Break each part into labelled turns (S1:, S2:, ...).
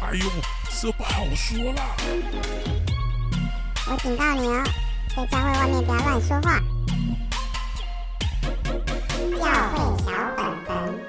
S1: 哎呦，这不好说啦！
S2: 我警告你哦，在教会外面不要乱说话。教会小本本，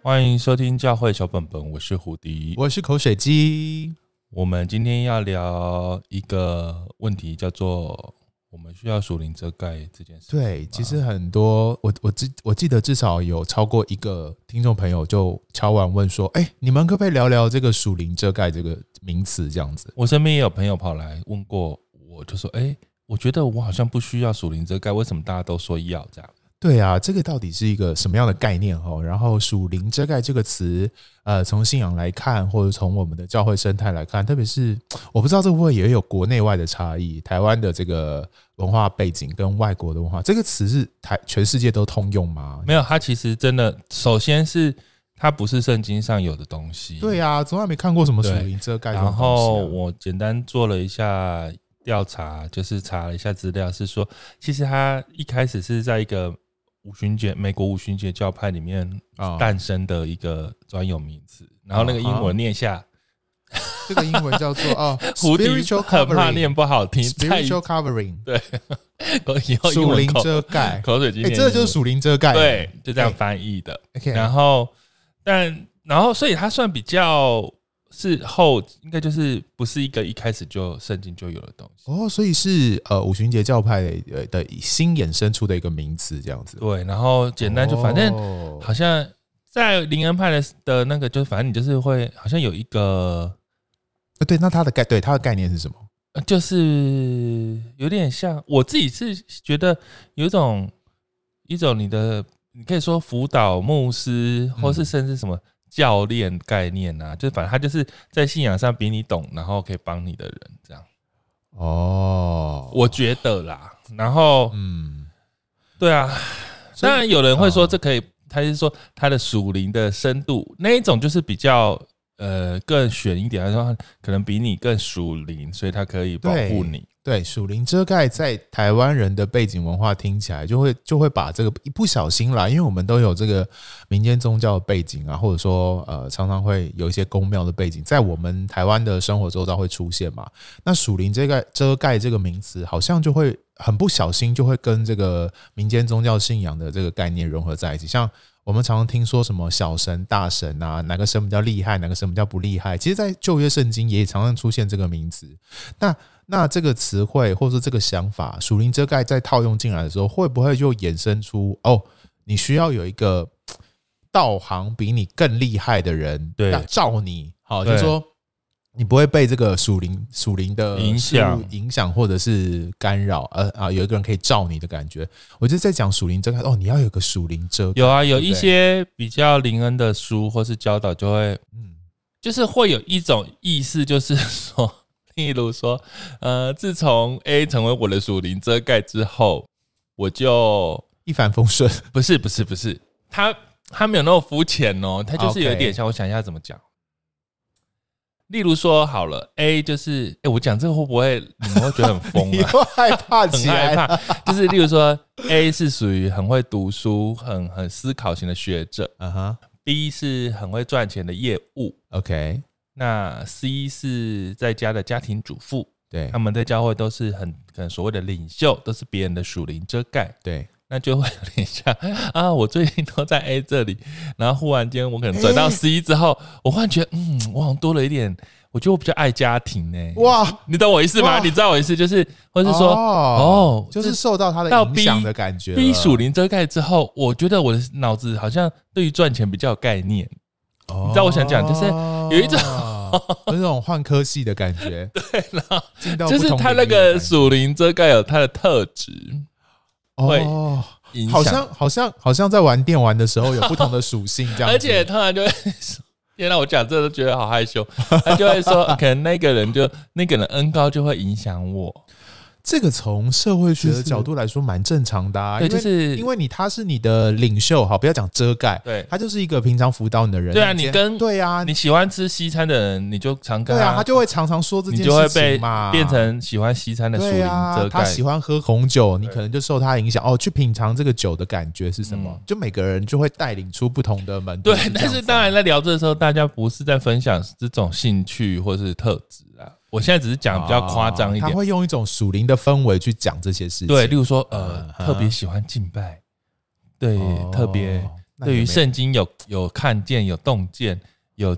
S3: 欢迎收听教会小本本，我是胡迪，
S4: 我是口水鸡。
S3: 我们今天要聊一个问题，叫做。我们需要属灵遮盖这件事。
S4: 对，其实很多，我我记我记得至少有超过一个听众朋友就敲完问说：“哎，你们可不可以聊聊这个属灵遮盖这个名词？”这样子，
S3: 我身边也有朋友跑来问过，我就说：“哎，我觉得我好像不需要属灵遮盖，为什么大家都说要这样？”
S4: 对啊，这个到底是一个什么样的概念哈？然后“属灵遮盖”这个词，呃，从信仰来看，或者从我们的教会生态来看，特别是我不知道这会不会也有国内外的差异。台湾的这个文化背景跟外国的文化，这个词是台全世界都通用吗？
S3: 没有，它其实真的，首先是它不是圣经上有的东西。
S4: 对啊，从来没看过什么属灵遮盖。
S3: 然后我简单做了一下调查，就是查了一下资料，是说其实它一开始是在一个。五旬节，美国五旬节教派里面诞生的一个专有名词，然后那个英文念下，
S4: 这个英文叫做哦，
S3: spiritual covering，很怕念不好听
S4: ，spiritual covering，
S3: 对，
S4: 属灵遮盖，
S3: 口水鸡，
S4: 哎，这就是属灵遮盖，
S3: 对，就这样翻译的。然后，但然后，所以它算比较。是后应该就是不是一个一开始就圣经就有的东西。
S4: 哦，所以是呃五旬节教派的的新衍生出的一个名词这样子。
S3: 对，然后简单就反正好像在灵恩派的的那个，就反正你就是会好像有一个，
S4: 呃对，那它的概对它的概念是什么？
S3: 就是有点像我自己是觉得有一种一种你的你可以说辅导牧师，或是甚至什么。教练概念啊，就反正他就是在信仰上比你懂，然后可以帮你的人这样。
S4: 哦，
S3: 我觉得啦。然后，嗯，对啊。当然有人会说这可以，他是说他的属灵的深度那一种就是比较呃更玄一点，他说可能比你更属灵，所以他可以保护你。
S4: 对，属灵遮盖在台湾人的背景文化听起来，就会就会把这个一不小心啦，因为我们都有这个民间宗教的背景啊，或者说呃常常会有一些宫庙的背景，在我们台湾的生活周遭会出现嘛。那属灵遮盖遮盖这个名词，好像就会很不小心就会跟这个民间宗教信仰的这个概念融合在一起。像我们常常听说什么小神、大神啊，哪个神比较厉害，哪个神比较不厉害，其实，在旧约圣经也常常出现这个名词。那那这个词汇或者说这个想法，属灵遮盖在套用进来的时候，会不会就衍生出哦？你需要有一个道行比你更厉害的人，对，要罩你，好，就是说你不会被这个属灵属灵的
S3: 影响
S4: 影响或者是干扰，呃啊，有一个人可以罩你的感觉。我就在讲属灵遮盖哦，你要有个属灵遮盖，
S3: 有啊，有一些比较灵恩的书或是教导，就会嗯，就是会有一种意思，就是说。例如说，呃，自从 A 成为我的属灵遮盖之后，我就
S4: 一帆风顺。
S3: 不是，不是，不是，他他没有那么肤浅哦，他就是有一点像。我想一下怎么讲。例如说，好了，A 就是，哎、欸，我讲这个会不会你们会觉得很疯啊？
S4: 害怕，
S3: 很害怕。就是例如说，A 是属于很会读书、很很思考型的学者，嗯哼。B 是很会赚钱的业务
S4: ，OK。
S3: 那 C 是在家的家庭主妇，
S4: 对，
S3: 他们在教会都是很可能所谓的领袖，都是别人的属灵遮盖，
S4: 对，
S3: 那就会有点像啊，我最近都在 A 这里，然后忽然间我可能转到 C 之后，我忽然觉得，嗯，我好像多了一点，我觉得我比较爱家庭呢。哇，你懂我意思吗？你知道我意思就是，或是说，哦，
S4: 就是受到他的影响的感觉。
S3: B 属灵遮盖之后，我觉得我的脑子好像对于赚钱比较有概念。你知道我想讲，就是有一种。
S4: 有一种换科系的感觉，
S3: 对了，就是他那个属灵遮盖有他的特质，
S4: 哦，好像好像好像在玩电玩的时候有不同的属性这样，
S3: 而且突然就会说，天哪，我讲这个都觉得好害羞，他就会说，可能那个人就那个人恩高就会影响我，
S4: 这个从社会学的角度来说，蛮正常的啊。
S3: 对，就是
S4: 因为你他是你的领袖，好，不要讲遮盖，
S3: 对，
S4: 他就是一个平常辅导你的人。
S3: 对啊，你跟
S4: 对啊，
S3: 你喜欢吃西餐的人，你就常跟
S4: 对啊，他就会常常说这件事情
S3: 你就会被变成喜欢西餐的树林遮
S4: 盖。啊，他喜欢喝红酒，你可能就受他影响哦，去品尝这个酒的感觉是什么？就每个人就会带领出不同的门。
S3: 对，但是当然在聊这的时候，大家不是在分享这种兴趣或是特质啊。我现在只是讲比较夸张一点，
S4: 他会用一种属灵的氛围去讲这些事情。
S3: 对，例如说，呃，特别喜欢敬拜，对，特别对于圣经有有看见、有洞见、有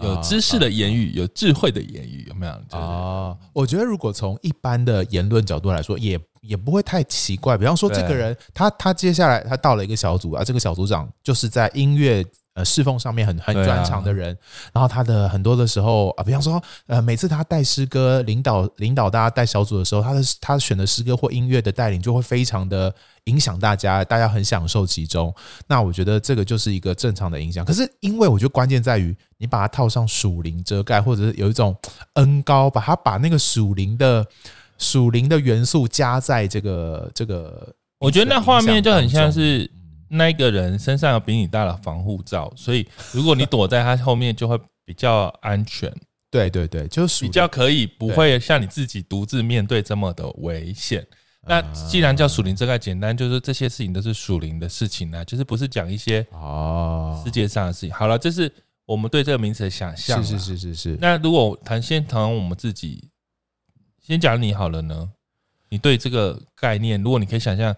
S3: 有知识的言语、有智慧的言语，有没有？
S4: 哦，我觉得如果从一般的言论角度来说，也也不会太奇怪。比方说，这个人他他接下来他到了一个小组啊，这个小组长就是在音乐。呃，侍奉上面很很专长的人，啊、然后他的很多的时候啊，比方说，呃，每次他带诗歌、领导领导大家带小组的时候，他的他选的诗歌或音乐的带领就会非常的影响大家，大家很享受其中。那我觉得这个就是一个正常的影响。可是，因为我觉得关键在于你把它套上属灵遮盖，或者是有一种恩高，把它把那个属灵的属灵的元素加在这个这个，
S3: 我觉得那画面就很像是。那一个人身上有比你大的防护罩，所以如果你躲在他后面，就会比较安全。
S4: 对对对，就是
S3: 比较可以不会像你自己独自面对这么的危险。那既然叫属灵遮盖，简单就是这些事情都是属灵的事情呢，就是不是讲一些哦世界上的事情。好了，这是我们对这个名词的想象。
S4: 是是是是是。
S3: 那如果谈先谈我们自己，先讲你好了呢？你对这个概念，如果你可以想象，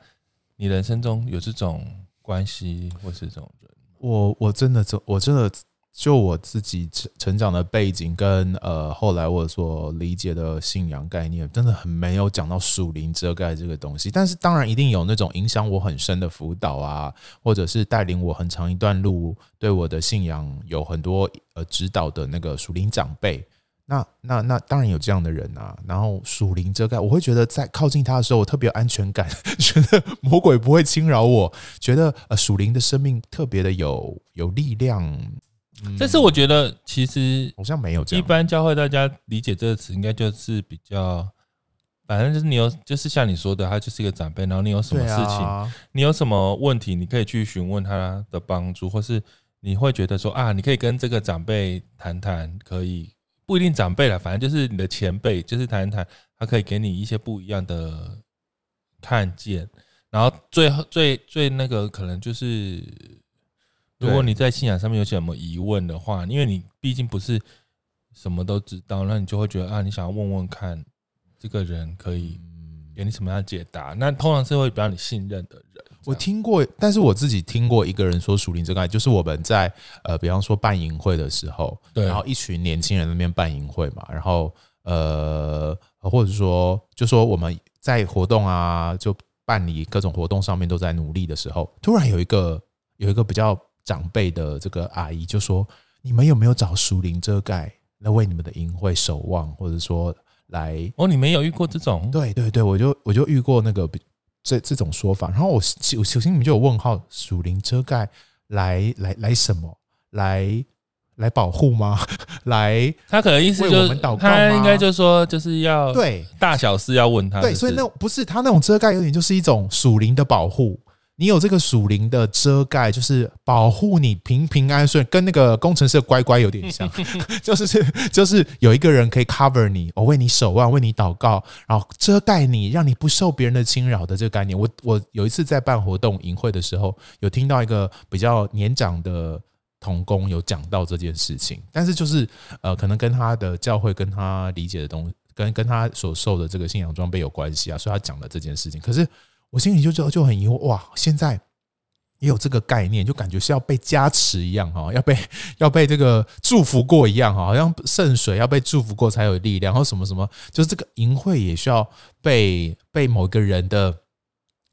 S3: 你人生中有这种。关系或是这种人，
S4: 我我真的真我真的就我自己成成长的背景跟呃后来我所理解的信仰概念，真的很没有讲到属灵遮盖这个东西。但是当然一定有那种影响我很深的辅导啊，或者是带领我很长一段路，对我的信仰有很多呃指导的那个属灵长辈。那那那当然有这样的人啊，然后属灵遮盖，我会觉得在靠近他的时候，我特别有安全感，觉得魔鬼不会侵扰我，觉得呃属灵的生命特别的有有力量。
S3: 嗯、但是我觉得其实
S4: 好像没有这样。
S3: 一般教会大家理解这个词，应该就是比较，反正就是你有，就是像你说的，他就是一个长辈，然后你有什么事情，啊、你有什么问题，你可以去询问他的帮助，或是你会觉得说啊，你可以跟这个长辈谈谈，可以。不一定长辈了，反正就是你的前辈，就是谈一谈，他可以给你一些不一样的看见。然后最后最最那个可能就是，如果你在信仰上面有些什么疑问的话，因为你毕竟不是什么都知道，那你就会觉得啊，你想要问问看这个人可以给你什么样的解答。那通常是会比较你信任的人。
S4: 我听过，但是我自己听过一个人说属灵遮盖，就是我们在呃，比方说办营会的时候，对，然后一群年轻人那边办营会嘛，然后呃，或者说就说我们在活动啊，就办理各种活动上面都在努力的时候，突然有一个有一个比较长辈的这个阿姨就说：“你们有没有找属灵遮盖来为你们的营会守望，或者说来？”
S3: 哦，你没有遇过这种？
S4: 对对对，我就我就遇过那个。这这种说法，然后我我首先你们就有问号，属灵遮盖来来来什么？来来保护吗？来，
S3: 他可能意思就是他应该就是说就是要对大小事要问他，
S4: 对，所以那不是他那种遮盖，有点就是一种属灵的保护。你有这个属灵的遮盖，就是保护你平平安顺，跟那个工程师的乖乖有点像，就是就是有一个人可以 cover 你，我为你守望，为你祷告，然后遮盖你，让你不受别人的侵扰的这个概念。我我有一次在办活动营会的时候，有听到一个比较年长的童工有讲到这件事情，但是就是呃，可能跟他的教会跟他理解的东西，跟跟他所受的这个信仰装备有关系啊，所以他讲了这件事情，可是。我心里就就就很疑惑，哇！现在也有这个概念，就感觉是要被加持一样哈，要被 要被这个祝福过一样哈，好像圣水要被祝福过才有力量，然后什么什么，就是这个营会也需要被被某个人的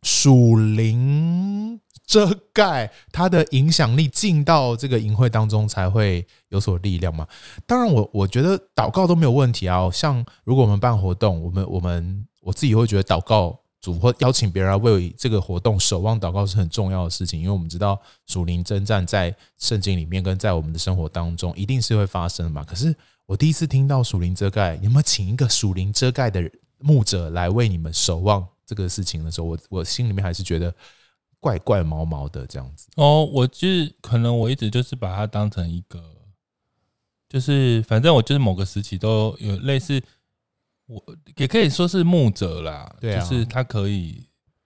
S4: 属灵遮盖，他的影响力进到这个营会当中才会有所力量嘛。当然，我我觉得祷告都没有问题啊。像如果我们办活动，我们我们我自己会觉得祷告。主或邀请别人来为这个活动守望祷告是很重要的事情，因为我们知道属灵征战在圣经里面跟在我们的生活当中一定是会发生的嘛。可是我第一次听到属灵遮盖，有没有请一个属灵遮盖的牧者来为你们守望这个事情的时候，我我心里面还是觉得怪怪毛毛的这样子。
S3: 哦，我就是可能我一直就是把它当成一个，就是反正我就是某个时期都有类似，我也可以说是牧者啦，
S4: 对啊，
S3: 就是他可以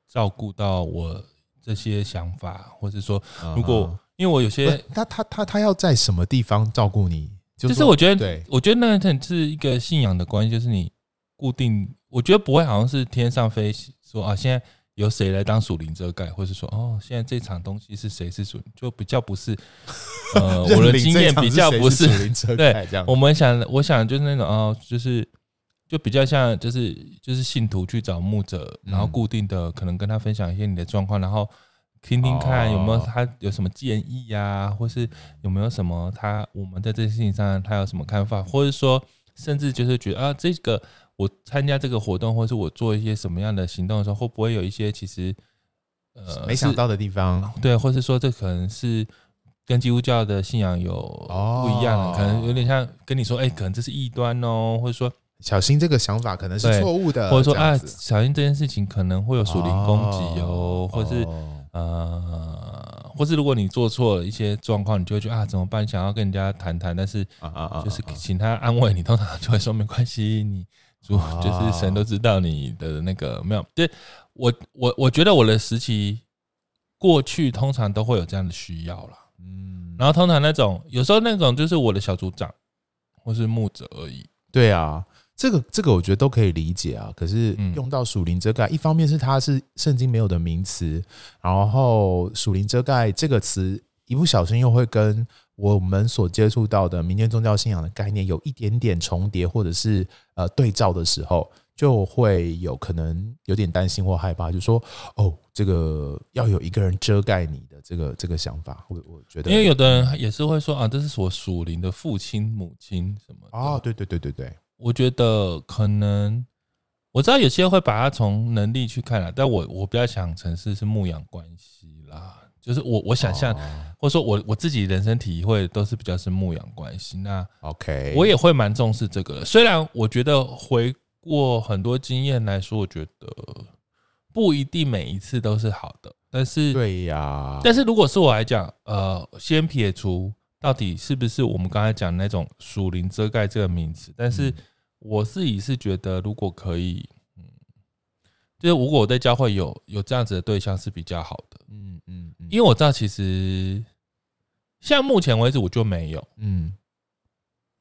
S3: 照顾到我这些想法，或者说如果、uh-huh. 因为我有些
S4: 他他他他要在什么地方照顾你？
S3: 就是、就是我觉得，对，我觉得那很是一个信仰的关系，就是你固定，我觉得不会好像是天上飞说啊，现在由谁来当属灵遮盖，或是说哦，现在这场东西是谁是属，就比较不是，呃，我的经验比较不是，是对，我们想，我想就是那种哦，就是就比较像，就是就是信徒去找牧者，然后固定的可能跟他分享一些你的状况，然后。听听看有没有他有什么建议呀、啊，或是有没有什么他我们在这件事情上他有什么看法，或者说甚至就是觉得啊，这个我参加这个活动，或是我做一些什么样的行动的时候，会不会有一些其实呃
S4: 没想到的地方？
S3: 对，或是说这可能是跟基督教的信仰有不一样的，可能有点像跟你说，哎，可能这是异端哦，或者说
S4: 小心这个想法可能是错误的，
S3: 或者说啊，小心这件事情可能会有属灵攻击哦，或是。呃，或是如果你做错了一些状况，你就会觉得啊怎么办？想要跟人家谈谈，但是就是请他安慰你，通常就会说没关系，你主就是神都知道你的那个没有。对我我我觉得我的时期过去通常都会有这样的需要啦。嗯，然后通常那种有时候那种就是我的小组长或是牧者而已。
S4: 对啊。这个这个我觉得都可以理解啊，可是用到属灵遮盖，一方面是它是圣经没有的名词，然后属灵遮盖这个词一不小心又会跟我们所接触到的民间宗教信仰的概念有一点点重叠，或者是呃对照的时候，就会有可能有点担心或害怕，就说哦，这个要有一个人遮盖你的这个这个想法，我我觉得，
S3: 因为有的人也是会说啊，这是我属灵的父亲母亲什么
S4: 啊，对对对对对。
S3: 我觉得可能我知道有些会把它从能力去看了，但我我比较想成是是牧养关系啦，就是我我想象或者说我我自己人生体会都是比较是牧养关系。那 OK，我也会蛮重视这个。虽然我觉得回过很多经验来说，我觉得不一定每一次都是好的，但是
S4: 对呀。
S3: 但是如果是我来讲，呃，先撇除。到底是不是我们刚才讲那种属灵遮盖这个名词？但是我自己是觉得，如果可以，嗯，就是如果我在教会有有这样子的对象是比较好的，嗯嗯，因为我知道其实像目前为止我就没有，嗯，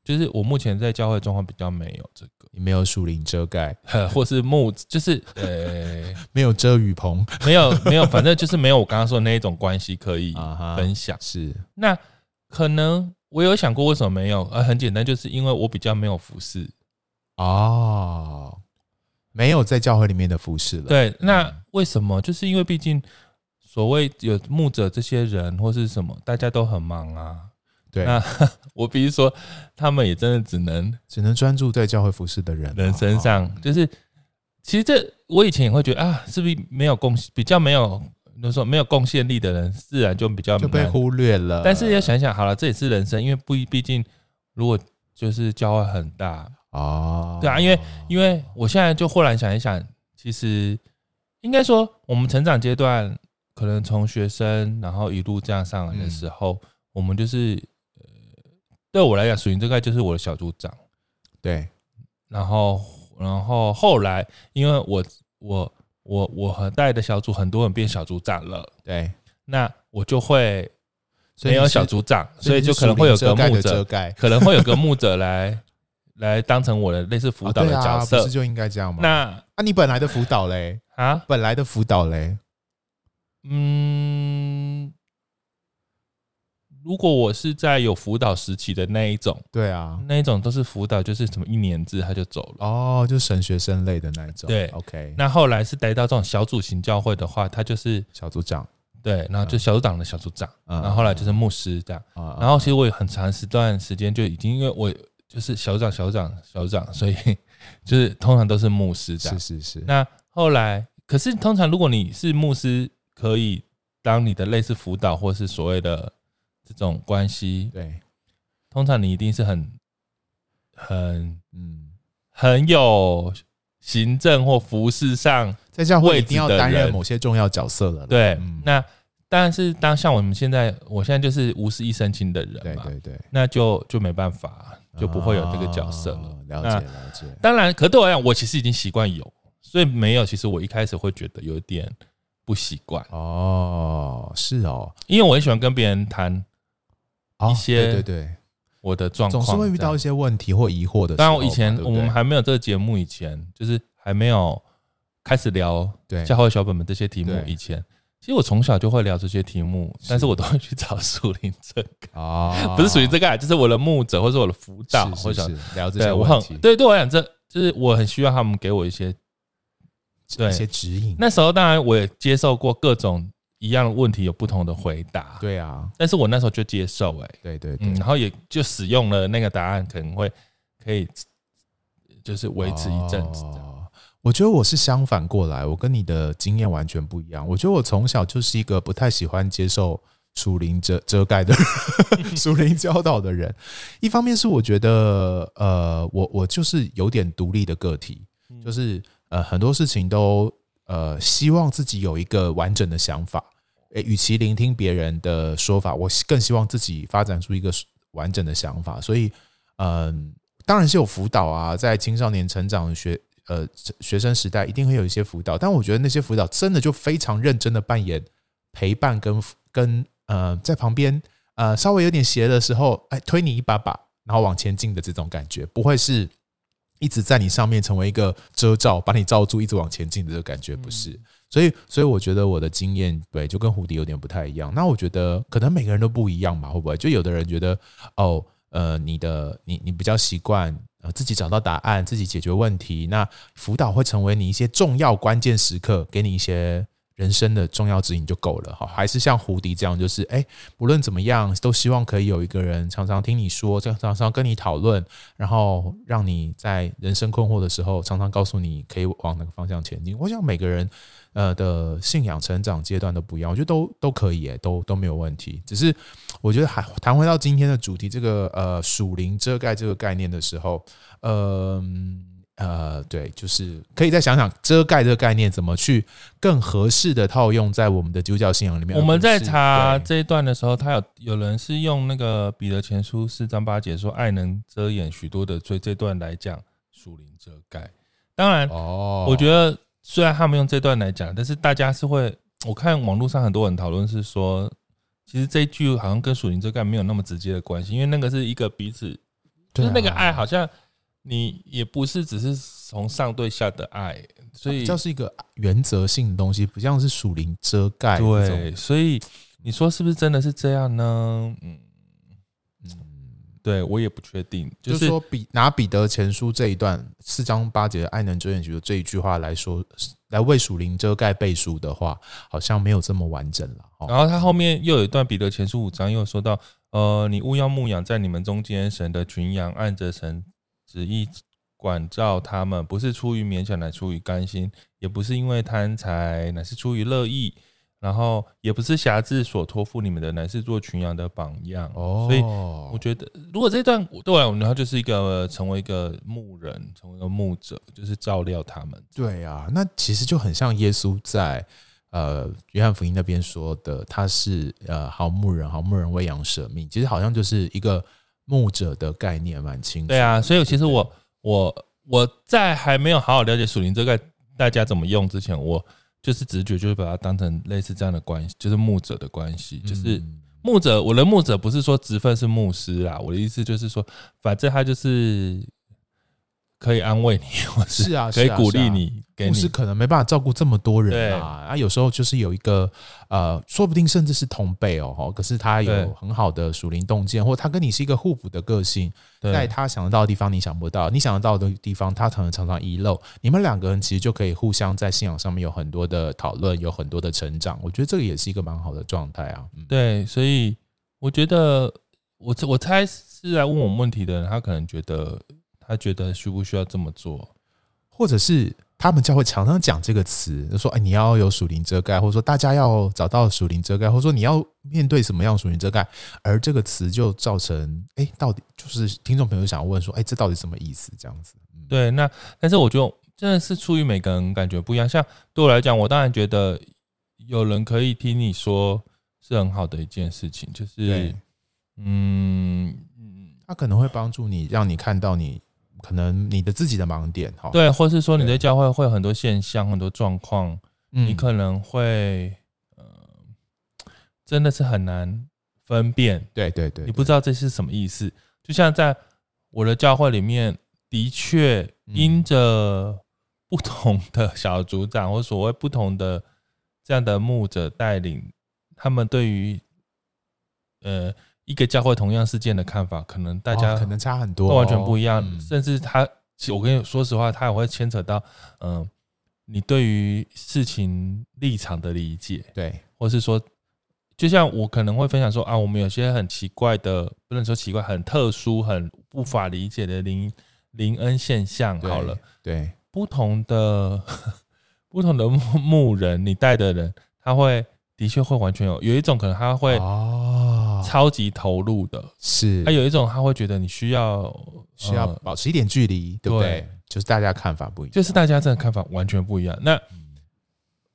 S3: 就是我目前在教会状况比较没有这个，
S4: 没有树林遮盖，
S3: 或是木，就是呃，
S4: 没有遮雨棚，
S3: 没有没有，反正就是没有我刚刚说的那一种关系可以 分享，
S4: 是
S3: 那。可能我有想过为什么没有，呃，很简单，就是因为我比较没有服侍
S4: 哦，没有在教会里面的服饰了。
S3: 对，那为什么？就是因为毕竟所谓有牧者这些人或是什么，大家都很忙啊。
S4: 对，
S3: 那 我比如说，他们也真的只能
S4: 只能专注在教会服饰的人
S3: 人身上，就是其实这我以前也会觉得啊，是不是没有贡献，比较没有。就是说没有贡献力的人，自然就比较
S4: 就被忽略了。
S3: 但是要想想好了，这也是人生，因为不毕竟，如果就是教会很大
S4: 哦，
S3: 对啊，因为因为我现在就忽然想一想，其实应该说我们成长阶段，可能从学生然后一路这样上来的时候，嗯、我们就是呃，对我来讲，属于这个就是我的小组长，
S4: 对，
S3: 然后然后后来因为我我。我我和带的小组很多人变小组长了，
S4: 对，
S3: 那我就会没有小组长，所以就可能会有个牧者，可能会有个牧者来来当成我的类似辅导的角色，
S4: 不是就应该这样吗？
S3: 那
S4: 啊，你本来的辅导嘞啊，本来的辅导嘞，
S3: 嗯。如果我是在有辅导时期的那一种，
S4: 对啊，
S3: 那一种都是辅导，就是什么一年制他就走了
S4: 哦，就神学生类的那一种。
S3: 对
S4: ，OK。
S3: 那后来是得到这种小组型教会的话，他就是
S4: 小组长，
S3: 对，然后就小组长的小组长，然后后来就是牧师这样。然后其实我有很长时段时间就已经，因为我就是小组长、小组长、小组长，所以 就是通常都是牧师这样。
S4: 是是是。
S3: 那后来，可是通常如果你是牧师，可以当你的类似辅导或是所谓的。这种关系，
S4: 对，
S3: 通常你一定是很、很、嗯，很有行政或服饰上，
S4: 在教会一定要担任某些重要角色了。
S3: 对，
S4: 嗯、
S3: 那但是当像我们现在，我现在就是无事一身轻的人嘛，
S4: 对对对，
S3: 那就就没办法，就不会有这个角色了。
S4: 哦、了解了解。
S3: 当然，可对我来讲，我其实已经习惯有，所以没有。其实我一开始会觉得有点不习惯。
S4: 哦，是哦，
S3: 因为我很喜欢跟别人谈一些、
S4: 哦、对对对。
S3: 我的状况
S4: 总是会遇到一些问题或疑惑的。
S3: 当然，我以前我们还没有这个节目以前，就是还没有开始聊教会小本本这些题目以前，其实我从小就会聊这些题目，但是我都会去找属灵这个。啊，不是属灵这个，就是我的牧者或者我的辅导，或者
S4: 聊这些问题。
S3: 对，对我来讲，这就是我很需要他们给我一些
S4: 对一些指引。
S3: 那时候当然我也接受过各种。一样的问题有不同的回答，
S4: 对啊，
S3: 但是我那时候就接受、欸，哎，
S4: 对对对，
S3: 嗯，然后也就使用了那个答案，可能会可以就是维持一阵子。
S4: 哦，我觉得我是相反过来，我跟你的经验完全不一样。我觉得我从小就是一个不太喜欢接受属灵遮遮盖的 属灵教导的人。一方面是我觉得，呃，我我就是有点独立的个体，就是呃很多事情都。呃，希望自己有一个完整的想法。诶，与其聆听别人的说法，我更希望自己发展出一个完整的想法。所以，嗯，当然是有辅导啊，在青少年成长学呃学生时代，一定会有一些辅导。但我觉得那些辅导真的就非常认真的扮演陪伴跟跟呃在旁边呃稍微有点斜的时候，哎，推你一把把，然后往前进的这种感觉，不会是。一直在你上面成为一个遮罩，把你罩住，一直往前进的这个感觉不是，所以所以我觉得我的经验对，就跟胡迪有点不太一样。那我觉得可能每个人都不一样吧，会不会？就有的人觉得哦，呃，你的你你比较习惯呃自己找到答案，自己解决问题，那辅导会成为你一些重要关键时刻，给你一些。人生的重要指引就够了哈，还是像胡迪这样，就是哎，不论怎么样，都希望可以有一个人常常听你说，常常跟你讨论，然后让你在人生困惑的时候，常常告诉你可以往哪个方向前进。我想每个人呃的信仰成长阶段都不一样，我觉得都都可以，诶，都都没有问题。只是我觉得还谈回到今天的主题，这个呃属灵遮盖这个概念的时候，嗯、呃。呃，对，就是可以再想想遮盖这个概念怎么去更合适的套用在我们的基督教信仰里面。
S3: 我们在查这一段的时候，他有有人是用那个彼得前书四章八节说“爱能遮掩许多的罪”这段来讲属灵遮盖。当然，哦，我觉得虽然他们用这段来讲，但是大家是会，我看网络上很多人讨论是说，其实这一句好像跟属灵遮盖没有那么直接的关系，因为那个是一个彼此，就是那个爱好像。你也不是只是从上对下的爱，所以
S4: 这是一个原则性的东西，不像是属灵遮盖。
S3: 对，所以你说是不是真的是这样呢？嗯嗯，对我也不确定。
S4: 就是说，比拿彼得前书这一段四章八节的“爱能遮掩许多”这一句话来说，来为属灵遮盖背书的话，好像没有这么完整了。
S3: 然后他后面又有一段彼得前书五章又说到：“呃，你勿要牧养在你们中间神的群羊，按着神。”旨意管教他们，不是出于勉强，乃出于甘心；也不是因为贪财，乃是出于乐意。然后也不是侠志所托付你们的，乃是做群羊的榜样。哦，所以我觉得，如果这段对我来讲，然后就是一个成为一个牧人，成为一个牧者，就是照料他们。
S4: 对啊，那其实就很像耶稣在呃约翰福音那边说的，他是呃好牧人，好牧人为羊舍命。其实好像就是一个。牧者的概念蛮清楚，
S3: 对啊，所以其实我我我在还没有好好了解属灵遮盖大家怎么用之前，我就是直觉就是把它当成类似这样的关系，就是牧者的关系，就是牧者，我的牧者不是说职分是牧师啦，我的意思就是说，反正他就是。可以安慰你，或是啊，可以鼓励你。
S4: 牧师可能没办法照顾这么多人啊，啊，有时候就是有一个呃，说不定甚至是同辈哦，可是他有很好的属灵洞见，或他跟你是一个互补的个性，在他想得到的地方你想不到，你想得到的地方他可能常常遗漏，你们两个人其实就可以互相在信仰上面有很多的讨论，有很多的成长。我觉得这个也是一个蛮好的状态啊。
S3: 对，所以我觉得我我猜是来问我问题的人，他可能觉得。他觉得需不需要这么做，
S4: 或者是他们教会常常讲这个词，就说：“哎，你要有属灵遮盖，或者说大家要找到属灵遮盖，或者说你要面对什么样属灵遮盖。”而这个词就造成，哎，到底就是听众朋友想问说：“哎，这到底什么意思？”这样子。
S3: 对，那但是我就真的是出于每个人感觉不一样。像对我来讲，我当然觉得有人可以听你说是很好的一件事情，就是嗯嗯，
S4: 他可能会帮助你，让你看到你可能你的自己的盲点哈。
S3: 对，或是说你在教会会有很多现象、很多状况，你可能会呃，真的是很难分辨。
S4: 对对对，
S3: 你不知道这是什么意思。就像在我的教会里面，的确因着不同的小组长或所谓不同的这样的牧者带领，他们对于呃一个教会同样事件的看法，可能大家
S4: 可能差很多，
S3: 完全不一样。甚至他，我跟你说实话，他也会牵扯到嗯，你对于事情立场的理解，
S4: 对，
S3: 或是说。就像我可能会分享说啊，我们有些很奇怪的，不能说奇怪，很特殊、很无法理解的灵灵恩现象。好了，
S4: 对，
S3: 不同的 不同的牧牧人，你带的人，他会的确会完全有有一种可能他会超级投入的，
S4: 是，
S3: 还有一种他会觉得你需要
S4: 需要保持一点距离，对不对？就是大家看法不一样，
S3: 就是大家真的看法完全不一样。那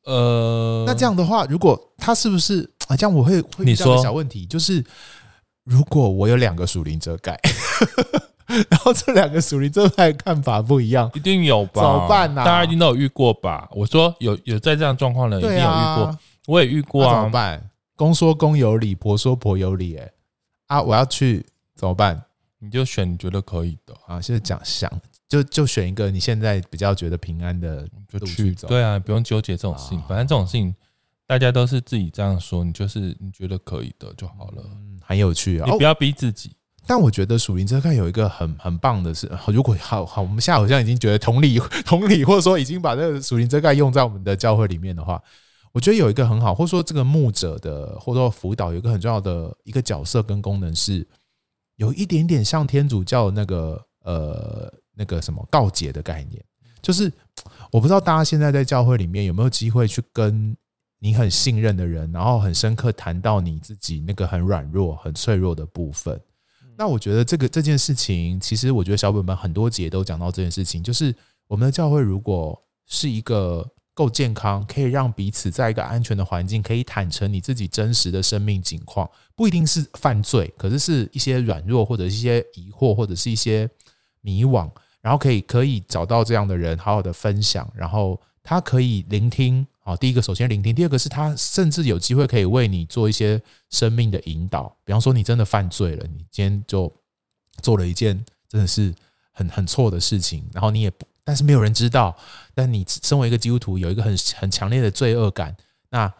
S3: 呃，
S4: 那这样的话，如果他是不是？啊，这样我会会遇到个小问题，就是如果我有两个属灵遮盖，然后这两个属灵遮盖看法不一样，
S3: 一定有吧？
S4: 怎么办呢？
S3: 大家一定都有遇过吧？我说有有在这样状况的，一定有遇过，我也遇过啊。
S4: 怎么办？公说公有理，婆说婆有理，哎，啊，我要去怎么办？
S3: 你就选你觉得可以的
S4: 啊，现在讲想就就选一个你现在比较觉得平安的
S3: 就去走，对啊，不用纠结这种事情，反正这种事情。大家都是自己这样说，你就是你觉得可以的就好了。
S4: 嗯，很有趣啊，
S3: 你不要逼自己。
S4: 但我觉得属灵遮盖有一个很很棒的是，如果好好，我们现在好像已经觉得同理同理，或者说已经把这个属灵遮盖用在我们的教会里面的话，我觉得有一个很好，或者说这个牧者的或者说辅导有一个很重要的一个角色跟功能是，有一点点像天主教那个呃那个什么告解的概念，就是我不知道大家现在在教会里面有没有机会去跟。你很信任的人，然后很深刻谈到你自己那个很软弱、很脆弱的部分。那我觉得这个这件事情，其实我觉得小本本很多节都讲到这件事情，就是我们的教会如果是一个够健康，可以让彼此在一个安全的环境，可以坦诚你自己真实的生命境况，不一定是犯罪，可是是一些软弱或者一些疑惑或者是一些迷惘，然后可以可以找到这样的人，好好的分享，然后他可以聆听。好，第一个首先聆听，第二个是他甚至有机会可以为你做一些生命的引导。比方说，你真的犯罪了，你今天就做了一件真的是很很错的事情，然后你也不，但是没有人知道。但你身为一个基督徒，有一个很很强烈的罪恶感，那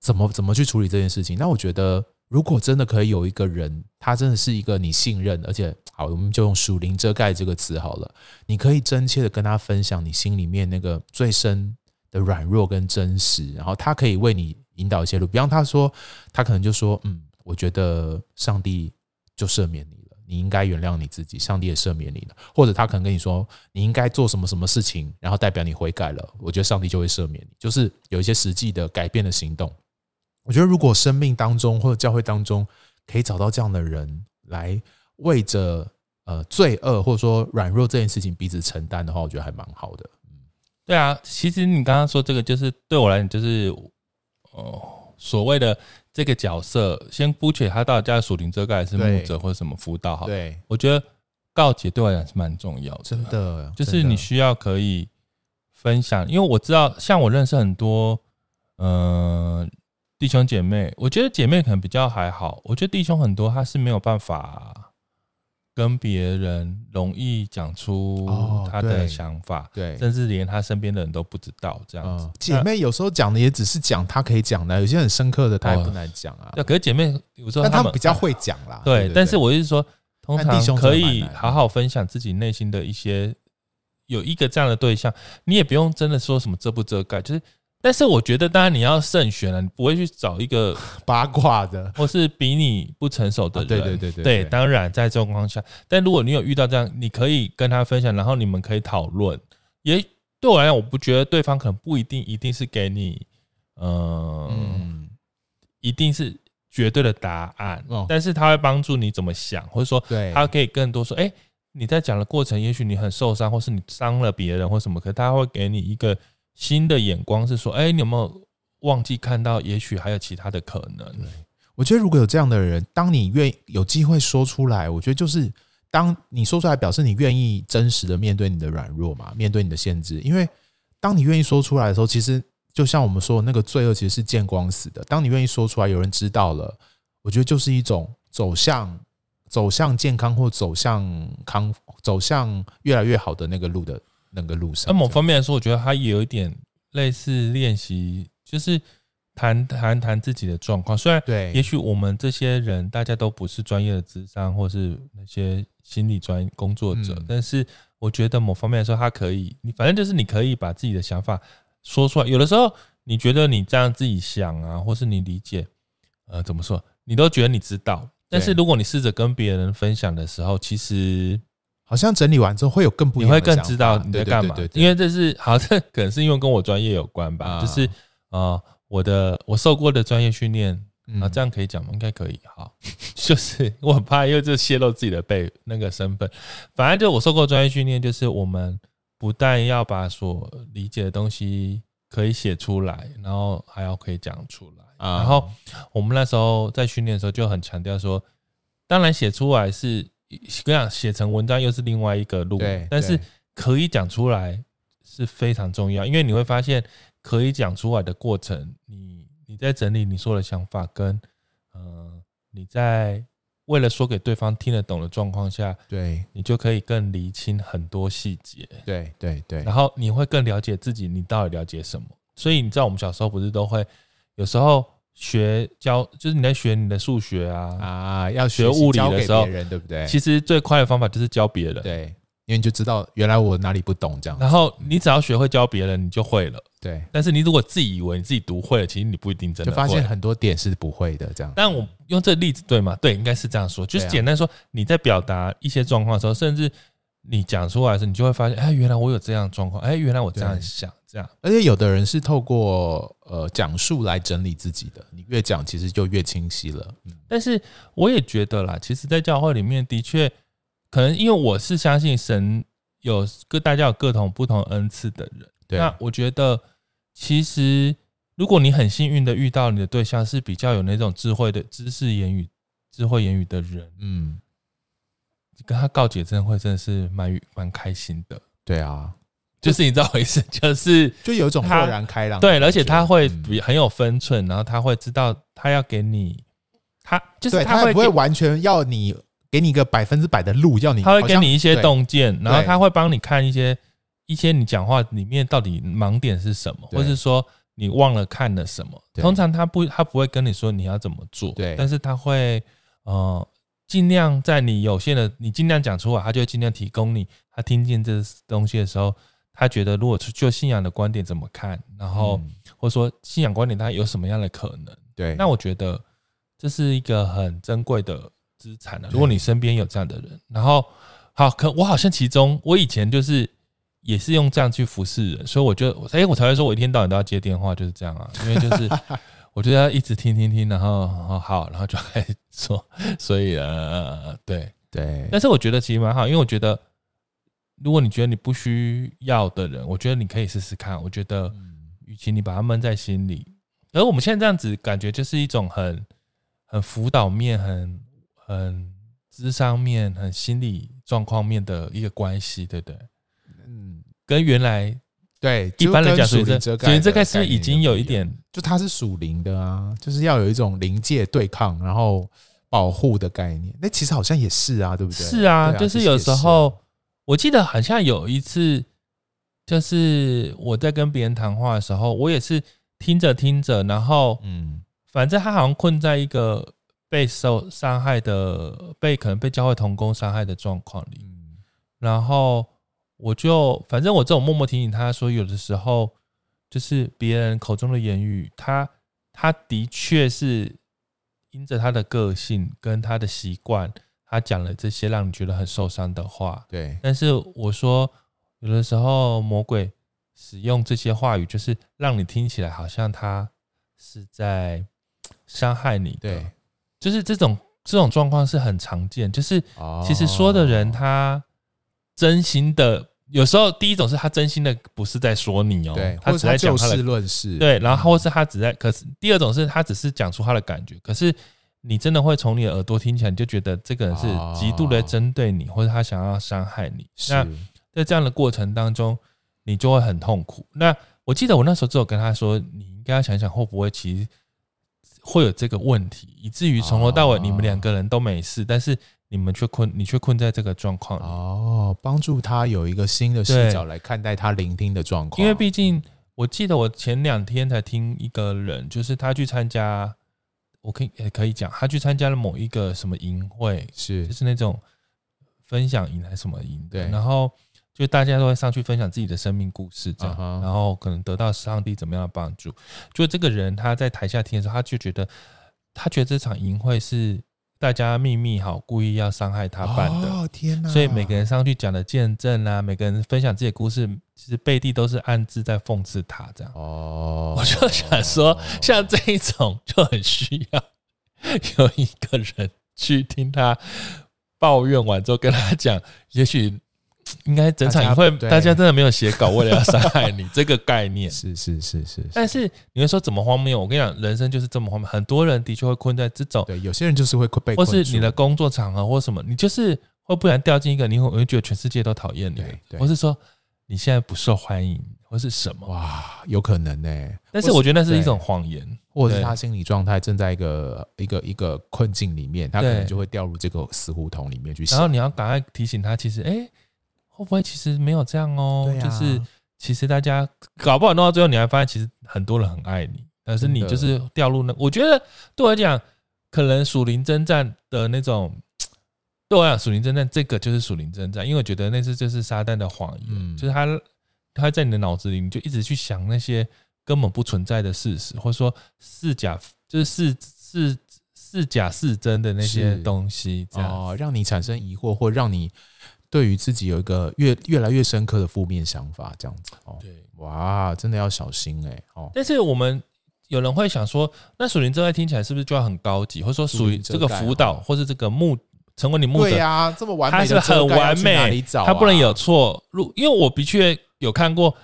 S4: 怎么怎么去处理这件事情？那我觉得，如果真的可以有一个人，他真的是一个你信任，而且好，我们就用属灵遮盖这个词好了，你可以真切的跟他分享你心里面那个最深。的软弱跟真实，然后他可以为你引导一些路。比方他说，他可能就说：“嗯，我觉得上帝就赦免你，你应该原谅你自己，上帝也赦免你了。”或者他可能跟你说：“你应该做什么什么事情，然后代表你悔改了，我觉得上帝就会赦免你。”就是有一些实际的改变的行动。我觉得如果生命当中或者教会当中可以找到这样的人来为着呃罪恶或者说软弱这件事情彼此承担的话，我觉得还蛮好的。
S3: 对啊，其实你刚刚说这个，就是对我来讲，就是哦，所谓的这个角色，先姑且他到底叫属灵遮盖还是牧者或者什么辅导好？
S4: 对，
S3: 我觉得告解对我来讲是蛮重要的，
S4: 真的，
S3: 就是你需要可以分享，因为我知道，像我认识很多嗯弟兄姐妹，我觉得姐妹可能比较还好，我觉得弟兄很多他是没有办法。跟别人容易讲出他的想法，对，甚至连他身边的人都不知道这样子。
S4: 姐妹有时候讲的也只是讲他可以讲的，有些很深刻的他也不难讲啊。
S3: 可是姐妹有时候
S4: 他们比较会讲啦。
S3: 对，但是我是说，通常可以好好分享自己内心的一些，有一个这样的对象，你也不用真的说什么遮不遮盖，就是。但是我觉得，当然你要慎选了，你不会去找一个
S4: 八卦的，
S3: 或是比你不成熟的人。
S4: 对对对对，
S3: 对，当然在这种状况下，但如果你有遇到这样，你可以跟他分享，然后你们可以讨论。也对我来讲，我不觉得对方可能不一定一定是给你，嗯，一定是绝对的答案。但是他会帮助你怎么想，或者说，他可以更多说，哎，你在讲的过程，也许你很受伤，或是你伤了别人，或什么，可他会给你一个新的眼光，是说，哎、你有没有忘记看到？也许还有其他的可能。
S4: 我觉得如果有这样的人，当你愿意有机会说出来，我觉得就是当你说出来，表示你愿意真实的面对你的软弱嘛，面对你的限制。因为当你愿意说出来的时候，其实就像我们说的，那个罪恶其实是见光死的。当你愿意说出来，有人知道了，我觉得就是一种走向走向健康或走向康走向越来越好的那个路的那个路上。
S3: 那某方面来说，我觉得他也有一点类似练习，就是。谈谈谈自己的状况，虽然对，也许我们这些人大家都不是专业的智商，或是那些心理专工作者，嗯，但是我觉得某方面来说，他可以，你反正就是你可以把自己的想法说出来。有的时候你觉得你这样自己想啊，或是你理解，呃，怎么说，你都觉得你知道。但是如果你试着跟别人分享的时候，其实
S4: 好像整理完之后会有更不一样的，
S3: 你会更知道你在干嘛。因为这是好像可能是因为跟我专业有关吧，就是啊。呃我的我受过的专业训练啊，这样可以讲吗？应该可以。好，就是我很怕，因为这泄露自己的背那个身份。反正就我受过专业训练，就是我们不但要把所理解的东西可以写出来，然后还要可以讲出来。然后我们那时候在训练的时候就很强调说，当然写出来是这样，写成文章又是另外一个路。但是可以讲出来是非常重要，因为你会发现。可以讲出来的过程，你你在整理你说的想法，跟呃你在为了说给对方听得懂的状况下，对你就可以更厘清很多细节，对对对，然后你会更了解自己，你到底了解什么？所以你知道我们小时候不是都会有时候学教，就是你在学你的数学啊啊，要学物理的时候，对不对？其实最快的方法就是教别人，对。
S4: 因为你就知道原来我哪里不懂这样，
S3: 然后你只要学会教别人，你就会了。对，但是你如果自己以为你自己读会了，其实你不一定真的会。
S4: 就发现很多点是不会的这样。
S3: 但我用这个例子对吗？对，应该是这样说。就是简单说，你在表达一些状况的时候，甚至你讲出来的时候，你就会发现，哎，原来我有这样状况，哎，原来我这样想，这样。
S4: 而且有的人是透过呃讲述来整理自己的，你越讲其实就越清晰了。嗯，
S3: 但是我也觉得啦，其实，在教会里面的确，可能因为我是相信神。有各大家有各种不同恩赐的人，对，那我觉得其实如果你很幸运的遇到你的对象是比较有那种智慧的知识言语、智慧言语的人，嗯，跟他告解真的会真的是蛮蛮开心的。
S4: 对啊，
S3: 就是你知道回事，就是
S4: 就有一种豁然开朗。
S3: 对，而且他会比很有分寸，然后他会知道他要给你，他就是
S4: 他会不会完全要你。给你一个百分之百的路，要你
S3: 他会给你一些洞见，然后他会帮你看一些一些你讲话里面到底盲点是什么，或是说你忘了看了什么。通常他不他不会跟你说你要怎么做，对，但是他会呃尽量在你有限的你尽量讲出来，他就会尽量提供你。他听见这东西的时候，他觉得如果是就信仰的观点怎么看，然后或者说信仰观点他有什么样的可能，对，那我觉得这是一个很珍贵的。资产的，如果你身边有这样的人，然后好，可我好像其中，我以前就是也是用这样去服侍人，所以我就哎、欸，我才会说我一天到晚都要接电话，就是这样啊，因为就是 我觉得要一直听听听，然后好，然后就开始说，所以呃，对。对，但是我觉得其实蛮好，因为我觉得如果你觉得你不需要的人，我觉得你可以试试看，我觉得与其你把它闷在心里，而我们现在这样子感觉就是一种很很辅导面很。很智商面、很心理状况面的一个关系，对不对？嗯，跟原来对一般来讲，属灵遮盖是已经有一点，
S4: 就它是属灵的啊，就是要有一种灵界对抗，然后保护的概念。那其实好像也是啊，对不对？
S3: 是啊，就是有时候我记得好像有一次，就是我在跟别人谈话的时候，我也是听着听着，然后嗯，反正他好像困在一个。被受伤害的，被可能被教会童工伤害的状况里，然后我就反正我这种默默提醒他说，有的时候就是别人口中的言语，他他的确是因着他的个性跟他的习惯，他讲了这些让你觉得很受伤的话。对，但是我说有的时候魔鬼使用这些话语，就是让你听起来好像他是在伤害你。对。就是这种这种状况是很常见，就是其实说的人他真心的。有时候第一种是他真心的不是在说你哦，
S4: 对，
S3: 他只在
S4: 就事论事，
S3: 对，然后或是他只在，可是第二种是他只是讲出他的感觉，可是你真的会从你的耳朵听起来，你就觉得这个人是极度的针对你，或者他想要伤害你。那在这样的过程当中，你就会很痛苦。那我记得我那时候只有跟他说，你应该要想想会不会其实会有这个问题，以至于从头到尾你们两个人都没事，但是。你们却困，你却困在这个状况里
S4: 哦，帮助他有一个新的视角来看待他聆听的状况。
S3: 因为毕竟，我记得我前两天才听一个人，就是他去参加，我可以也可以讲，他去参加了某一个什么营会，
S4: 是
S3: 就是那种分享营还是什么营，
S4: 对，
S3: 然后就大家都会上去分享自己的生命故事，这样，uh -huh. 然后可能得到上帝怎么样的帮助。就这个人他在台下听的时候，他就觉得，他觉得这场营会是。大家秘密好，故意要伤害他办的，
S4: 哦天哪！
S3: 所以每个人上去讲的见证啊，每个人分享自己的故事，其实背地都是暗自在讽刺他这样。哦，我就想说，像这一种就很需要有一个人去听他抱怨完之后，跟他讲，也许。应该整场会，大家真的没有写稿，为了要伤害你这个概念。
S4: 是是是是，
S3: 但是你会说怎么荒谬？我跟你讲，人生就是这么荒谬。很多人的确会困在这种，
S4: 对，有些人就是会被，
S3: 或是你的工作场合或什么，你就是会不然掉进一个，你会会觉得全世界都讨厌你，或是说你现在不受欢迎，或是什么？
S4: 哇，有可能呢、欸。
S3: 但是我觉得那是一种谎言，
S4: 或者是他心理状态正在一个一个一个困境里面，他可能就会掉入这个死胡同里面去。
S3: 然后你要赶快提醒他，其实哎。欸会不会其实没有这样哦？就是其实大家搞不好弄到最后，你还发现其实很多人很爱你，但是你就是掉入那。我觉得对我来讲，可能属灵征战的那种，对我来讲属灵征战这个就是属灵征战，因为我觉得那是就是撒旦的谎言，就是他他在你的脑子里，你就一直去想那些根本不存在的事实，或者说是假，就是是是是假是真的那些东西，这样
S4: 哦，让你产生疑惑，或让你。对于自己有一个越越来越深刻的负面想法，这样子哦，对，哇，真的要小心哎哦。
S3: 但是我们有人会想说，那属灵遮盖听起来是不是就要很高级，或者说属于这个辅导，或是这个牧成为你牧者？
S4: 对呀，这么完美，
S3: 它是很完美，它不能有错。如因为我的确有看过，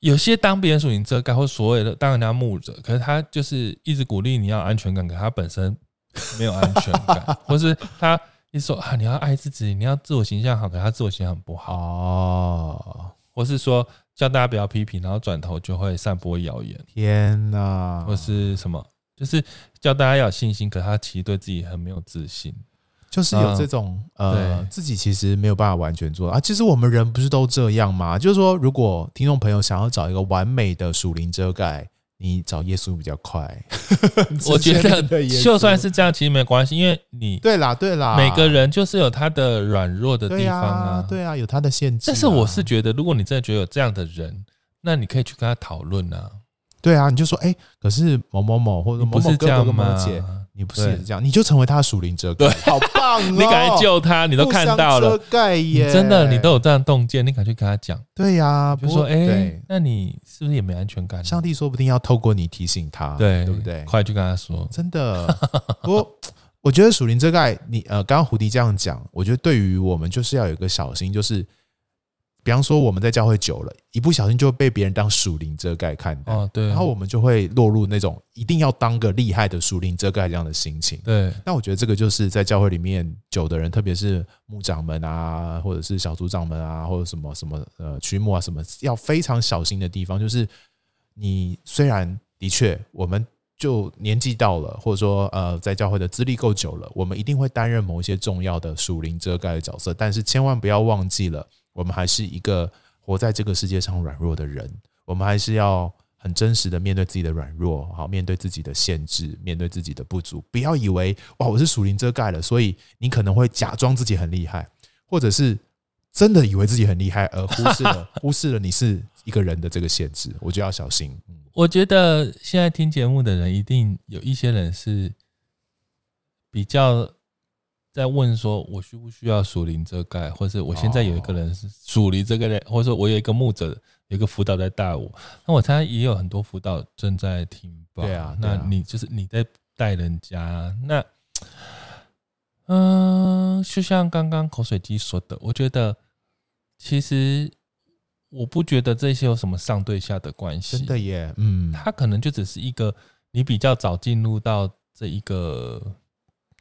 S3: 有些当别人属灵遮盖或所谓的当人家牧者，可是他就是一直鼓励你要安全感，可他本身没有安全感，或是他。你说啊，你要爱自己，你要自我形象好，可是他自我形象很不好哦。或是说叫大家不要批评，然后转头就会散播谣言。
S4: 天哪！
S3: 或是什么，就是叫大家要有信心，可是他其实对自己很没有自信，
S4: 就是有这种、嗯、呃，自己其实没有办法完全做啊。其实我们人不是都这样吗？就是说，如果听众朋友想要找一个完美的属灵遮盖。你找耶稣比较快，
S3: 我觉得 就算是这样，其实没关系，因为你
S4: 对啦对啦，
S3: 每个人就是有他的软弱的地方啊，
S4: 对啊，有他的限制。
S3: 但是我是觉得，如果你真的觉得有这样的人，那你可以去跟他讨论啊。
S4: 对啊，你就说，哎，可是某某某或者某某哥哥某姐。你不是也是这样，你就成为他的属灵遮盖，好棒、哦！
S3: 你赶快救他，你都看到了，遮盖耶！真的，你都有这样洞见，你赶快去跟他讲。
S4: 对呀、啊，
S3: 比如说，哎、欸，那你是不是也没安全感？
S4: 上帝说不定要透过你提醒他，对对不对？
S3: 快去跟他说，
S4: 真的。不过，我觉得属灵遮盖，你呃，刚刚胡迪这样讲，我觉得对于我们就是要有一个小心，就是。比方说，我们在教会久了，一不小心就会被别人当属灵遮盖看待，哦，对，然后我们就会落入那种一定要当个厉害的属灵遮盖这样的心情。
S3: 对，
S4: 那我觉得这个就是在教会里面久的人，特别是牧长们啊，或者是小组长们啊，或者什么什么呃区牧啊什么，要非常小心的地方，就是你虽然的确，我们就年纪到了，或者说呃在教会的资历够久了，我们一定会担任某一些重要的属灵遮盖的角色，但是千万不要忘记了。我们还是一个活在这个世界上软弱的人，我们还是要很真实的面对自己的软弱，好，面对自己的限制，面对自己的不足。不要以为哇，我是属灵遮盖了，所以你可能会假装自己很厉害，或者是真的以为自己很厉害，而忽视了 忽视了你是一个人的这个限制，我就要小心。
S3: 我觉得现在听节目的人，一定有一些人是比较。在问说，我需不需要属灵遮盖，或是我现在有一个人是属灵这个人，或者说我有一个牧者，有一个辅导在带我。那我猜也有很多辅导正在听吧。
S4: 对啊，
S3: 那你就是你在带人家。那，嗯、呃，就像刚刚口水鸡说的，我觉得其实我不觉得这些有什么上对下的关系。
S4: 真的耶，嗯，
S3: 他可能就只是一个你比较早进入到这一个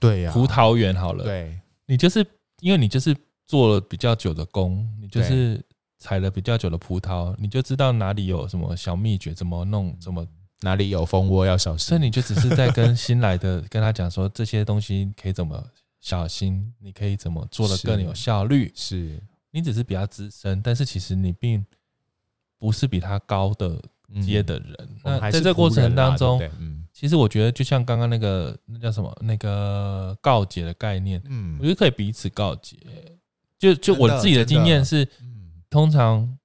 S4: 对呀，
S3: 葡萄园好了，
S4: 对，
S3: 你就是因为你就是做了比较久的工，你就是采了比较久的葡萄，你就知道哪里有什么小秘诀，怎么弄，怎么
S4: 哪里有蜂窝要小心。
S3: 所以你就只是在跟新来的 跟他讲说这些东西可以怎么小心，你可以怎么做的更有效率，
S4: 是。
S3: 你只是比较资深，但是其实你并不是比他高的阶的人。嗯、那在这过程当中，嗯、其实我觉得就像刚刚那个那叫什么那个告解的概念，嗯，我觉得可以彼此告解。就就我自己的经验是，通常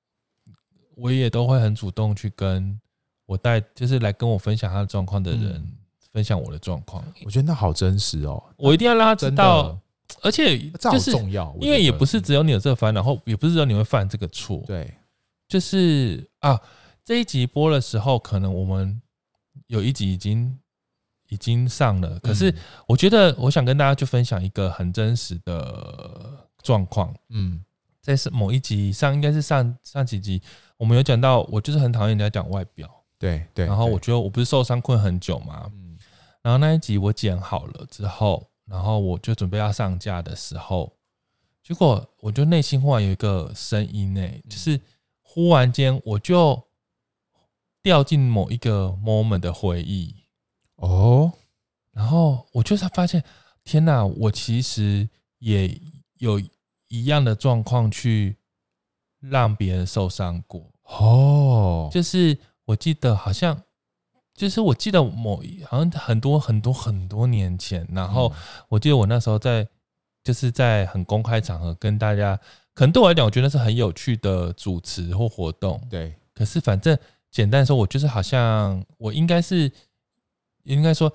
S3: 我也都会很主动去跟我带，就是来跟我分享他的状况的人，嗯、分享我的状况。
S4: 我觉得那好真实哦，
S3: 我一定要让他知道。而且就是
S4: 重要，
S3: 因为也不是只有你有这个烦恼，然后也不是只有你会犯这个错。
S4: 对，
S3: 就是啊，这一集播的时候，可能我们有一集已经已经上了。可是我觉得，我想跟大家去分享一个很真实的状况。嗯，在是某一集上，应该是上上几集，我们有讲到，我就是很讨厌人家讲外表。
S4: 对对。
S3: 然后我觉得我不是受伤困很久嘛。嗯。然后那一集我剪好了之后。然后我就准备要上架的时候，结果我就内心忽然有一个声音呢，就是忽然间我就掉进某一个 moment 的回忆哦，然后我就是发现，天哪，我其实也有一样的状况去让别人受伤过哦，就是我记得好像。就是我记得某一好像很多很多很多年前，然后我记得我那时候在就是在很公开场合跟大家，可能对我来讲，我觉得是很有趣的主持或活动。对，可是反正简单说，我就是好像我应该是应该说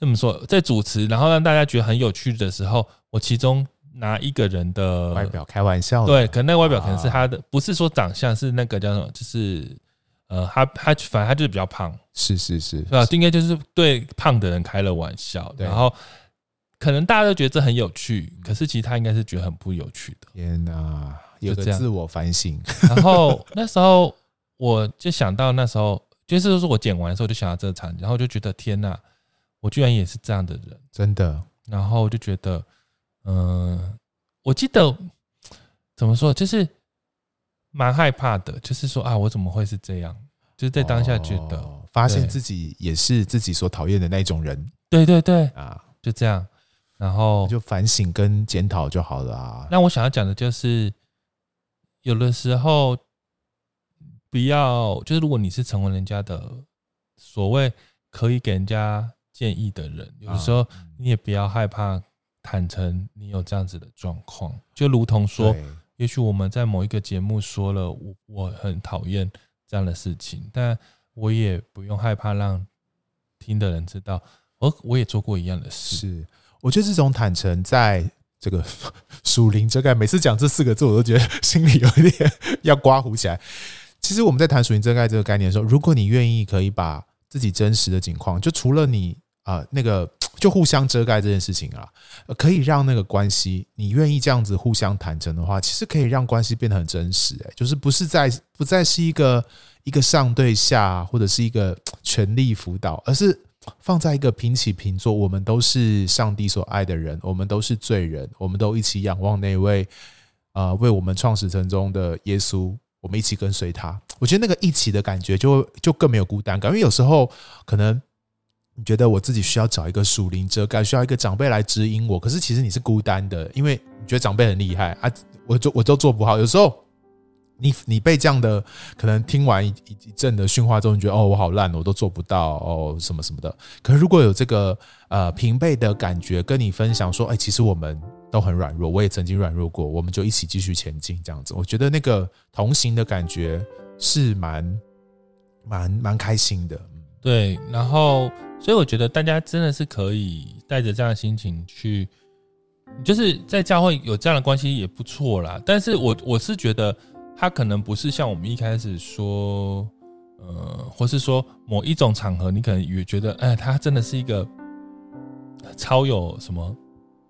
S3: 这么说，在主持，然后让大家觉得很有趣的时候，我其中拿一个人的
S4: 外表开玩笑，
S3: 对，可能那个外表可能是他的，不是说长相，是那个叫什么，就是。呃，他他反正他就是比较胖，
S4: 是是是，是
S3: 吧？应该就是对胖的人开了玩笑，然后可能大家都觉得这很有趣，可是其实他应该是觉得很不有趣的。
S4: 天哪，有个自我反省。
S3: 然后那时候我就想到，那时候就是说我剪完的时候就想到这个场景，然后就觉得天哪，我居然也是这样的人，
S4: 真的。
S3: 然后就觉得，嗯，我记得怎么说，就是。蛮害怕的，就是说啊，我怎么会是这样？就是在当下觉得，
S4: 哦、发现自己也是自己所讨厌的那种人。
S3: 对对对，啊，就这样，然后
S4: 就反省跟检讨就好了啊。
S3: 那我想要讲的就是，有的时候不要，就是如果你是成为人家的所谓可以给人家建议的人，有的时候你也不要害怕坦诚你有这样子的状况，就如同说。也许我们在某一个节目说了我我很讨厌这样的事情，但我也不用害怕让听的人知道，我我也做过一样的事。
S4: 是，我觉得这种坦诚，在这个 属灵遮盖，每次讲这四个字，我都觉得心里有一点要刮胡起来。其实我们在谈属灵遮盖这个概念的时候，如果你愿意，可以把自己真实的情况，就除了你啊、那个。就互相遮盖这件事情啊，可以让那个关系，你愿意这样子互相坦诚的话，其实可以让关系变得很真实。哎，就是不是在不再是一个一个上对下，或者是一个 权力辅导，而是放在一个平起平坐。我们都是上帝所爱的人，我们都是罪人，我们都一起仰望那位啊，为我们创始成终的耶稣，我们一起跟随他。我觉得那个一起的感觉就就更没有孤单感，因为有时候可能。你觉得我自己需要找一个属灵遮盖，需要一个长辈来指引我。可是其实你是孤单的，因为你觉得长辈很厉害啊，我就我都做不好。有时候你你被这样的可能听完一一阵的训话之后，你觉得哦，我好烂，我都做不到哦，什么什么的。可是如果有这个呃平辈的感觉跟你分享说，哎，其实我们都很软弱，我也曾经软弱过，我们就一起继续前进，这样子，我觉得那个同行的感觉是蛮蛮蛮开心的。
S3: 对，然后所以我觉得大家真的是可以带着这样的心情去，就是在教会有这样的关系也不错啦。但是我我是觉得他可能不是像我们一开始说，呃，或是说某一种场合，你可能也觉得，哎，他真的是一个超有什么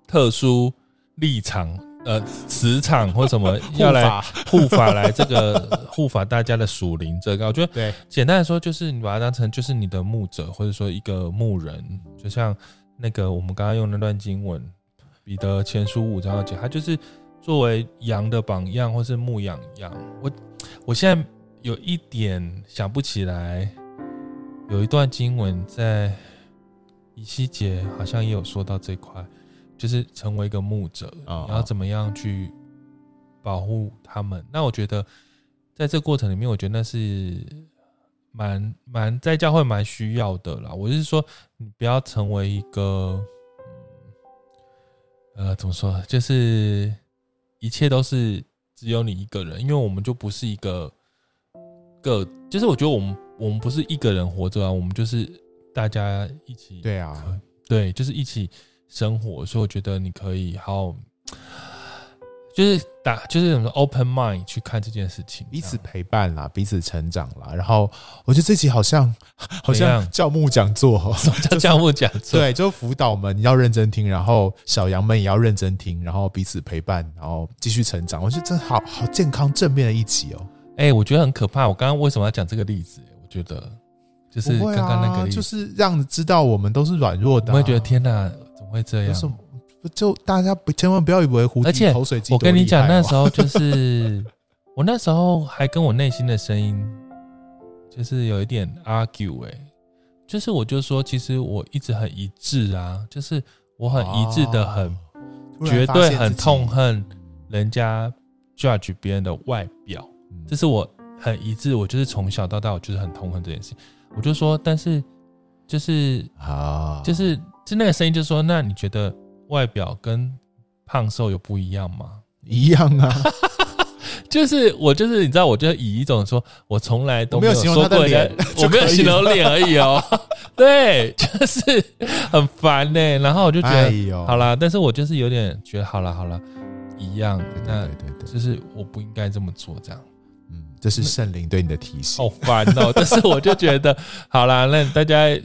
S3: 特殊立场呃磁场或什么 要来护法来这个 护法大家的属灵这个，我觉得
S4: 对，
S3: 简单来说就是你把它当成就是你的牧者或者说一个牧人，就像那个我们刚刚用那段经文，彼得前书五章二节，他就是作为羊的榜样或是牧养羊。我我现在有一点想不起来，有一段经文在以西结好像也有说到这块。就是成为一个牧者，你要怎么样去保护他们？那我觉得，在这过程里面，我觉得那是蛮蛮在教会蛮需要的啦。我是说，你不要成为一个，呃，怎么说？就是一切都是只有你一个人，因为我们就不是一个个，就是我觉得我们我们不是一个人活着啊，我们就是大家一起。
S4: 对啊，
S3: 对，就是一起。生活，所以我觉得你可以好，就是打，就是什么 open mind 去看这件事情，
S4: 彼此陪伴啦，彼此成长啦。然后我觉得这集好像 好像教牧讲座，
S3: 什么叫 教牧讲座？
S4: 对，就辅导们你要认真听，然后小羊们也要认真听，然后彼此陪伴，然后继续成长。我觉得这好好健康正面的一集哦。
S3: 哎，我觉得很可怕。我刚刚为什么要讲这个例子？我觉得就是刚刚那个例子，
S4: 就是让知道我们都是软弱的。
S3: 我会觉得天哪。会这样，
S4: 就大家不千万不要以为胡迪口水鸡。
S3: 我跟你讲，那时候就是 我那时候还跟我内心的声音，就是有一点 argue 哎，就是我就说，其实我一直很一致啊，就是我很一致的很绝对很痛恨人家 judge 别人的外表，这是我很一致，我就是从小到大我就是很痛恨这件事。我就说，但是就是啊，就是。是那个声音，就是说，那你觉得外表跟胖瘦有不一样吗？
S4: 一样啊，
S3: 就是我就是你知道，我就以一种说，我从来都没有说过
S4: 的，
S3: 我没有 形容脸而已哦。对，就是很烦呢、欸。然后我就觉得，好啦，但是我就是有点觉得，好了好了，一样。那对对对，就是我不应该这么做，这样。
S4: 嗯，这是圣灵对你的提醒。
S3: 好烦哦，但是我就觉得，好啦，那大家。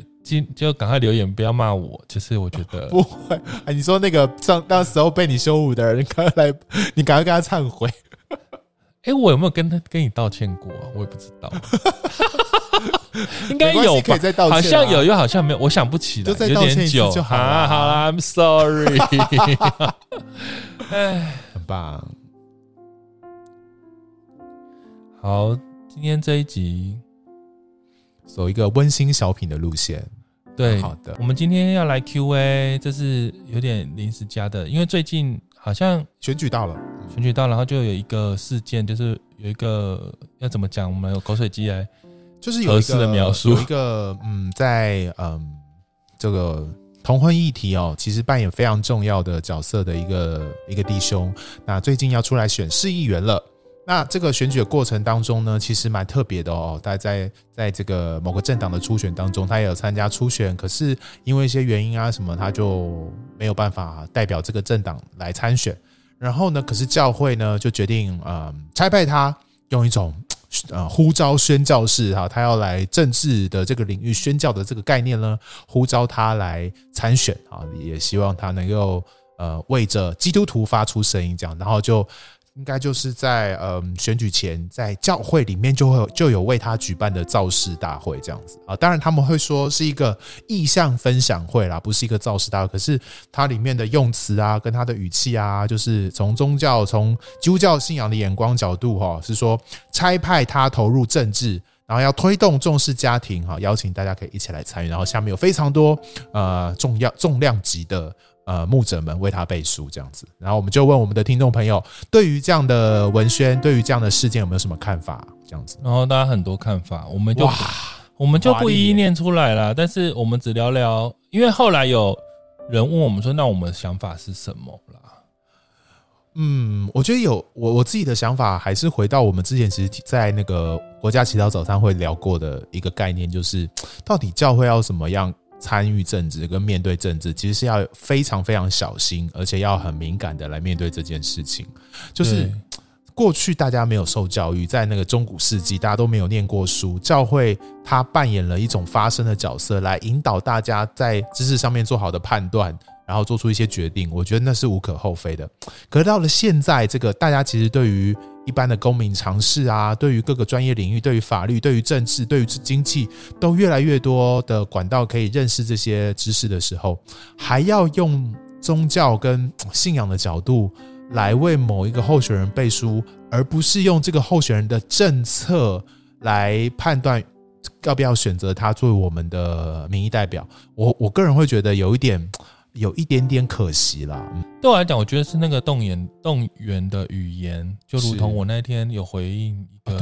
S3: 就赶快留言，不要骂我。就是我觉得
S4: 不会。哎，你说那个上那时候被你羞辱的人，赶快来，你赶快跟他忏悔。
S3: 哎，我有没有跟他跟你道歉过啊？我也不知道。应该有吧？好像有，又好像没有。我想不起来，有点久。好啦，好啦，I'm sorry。哎，
S4: 很棒。
S3: 好，今天这一集。
S4: 走一个温馨小品的路线，
S3: 对，好的。我们今天要来 Q&A，这是有点临时加的，因为最近好像
S4: 选举到了，
S3: 选举到了，然后就有一个事件，就是有一个要怎么讲，我们有口水鸡来，
S4: 就是有一个的描述，有一个嗯，在嗯这个同婚议题哦，其实扮演非常重要的角色的一个一个弟兄，那最近要出来选市议员了。那这个选举的过程当中呢，其实蛮特别的哦。大家在在这个某个政党的初选当中，他也有参加初选，可是因为一些原因啊什么，他就没有办法代表这个政党来参选。然后呢，可是教会呢就决定呃差派他用一种 呃呼召宣教士哈，他要来政治的这个领域宣教的这个概念呢，呼召他来参选啊，也希望他能够呃为着基督徒发出声音，这样，然后就。应该就是在嗯选举前，在教会里面就会就有为他举办的造势大会这样子啊。当然他们会说是一个意向分享会啦，不是一个造势大会。可是它里面的用词啊，跟他的语气啊，就是从宗教、从基督教信仰的眼光角度哈，是说差派他投入政治，然后要推动重视家庭哈，邀请大家可以一起来参与。然后下面有非常多呃重要重量级的。呃，牧者们为他背书这样子，然后我们就问我们的听众朋友，对于这样的文宣，对于这样的事件有没有什么看法？这样子，
S3: 然后大家很多看法，我们就我们就不一一念出来了，但是我们只聊聊，因为后来有人问我们说，那我们的想法是什么啦？
S4: 嗯，我觉得有我我自己的想法，还是回到我们之前其实，在那个国家祈祷早餐会聊过的一个概念，就是到底教会要怎么样？参与政治跟面对政治，其实是要非常非常小心，而且要很敏感的来面对这件事情。就是过去大家没有受教育，在那个中古世纪，大家都没有念过书，教会它扮演了一种发声的角色，来引导大家在知识上面做好的判断，然后做出一些决定，我觉得那是无可厚非的。可是到了现在，这个大家其实对于一般的公民尝试啊，对于各个专业领域，对于法律，对于政治，对于经济，都越来越多的管道可以认识这些知识的时候，还要用宗教跟信仰的角度来为某一个候选人背书，而不是用这个候选人的政策来判断。要不要选择他作为我们的民意代表？我我个人会觉得有一点，有一点点可惜啦。
S3: 对我来讲，我觉得是那个动员动员的语言，就如同我那天有回应一个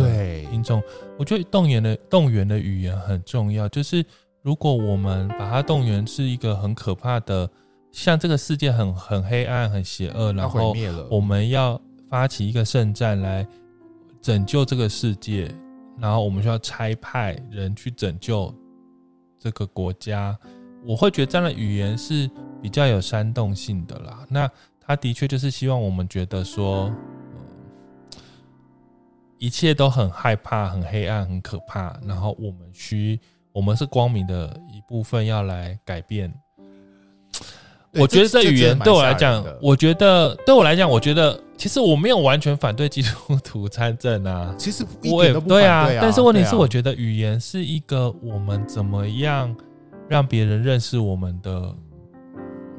S3: 听众，我觉得动员的动员的语言很重要。就是如果我们把它动员是一个很可怕的，像这个世界很很黑暗、很邪恶，然后我们要发起一个圣战来拯救这个世界。然后我们需要差派人去拯救这个国家，我会觉得这样的语言是比较有煽动性的啦。那他的确就是希望我们觉得说，一切都很害怕、很黑暗、很可怕。然后我们需，我们是光明的一部分，要来改变。我觉得这语言对我来讲，我觉得对我来讲，我觉得其实我没有完全反对基督徒参政啊。
S4: 其实
S3: 我也对啊，但是问题是，我觉得语言是一个我们怎么样让别人认识我们的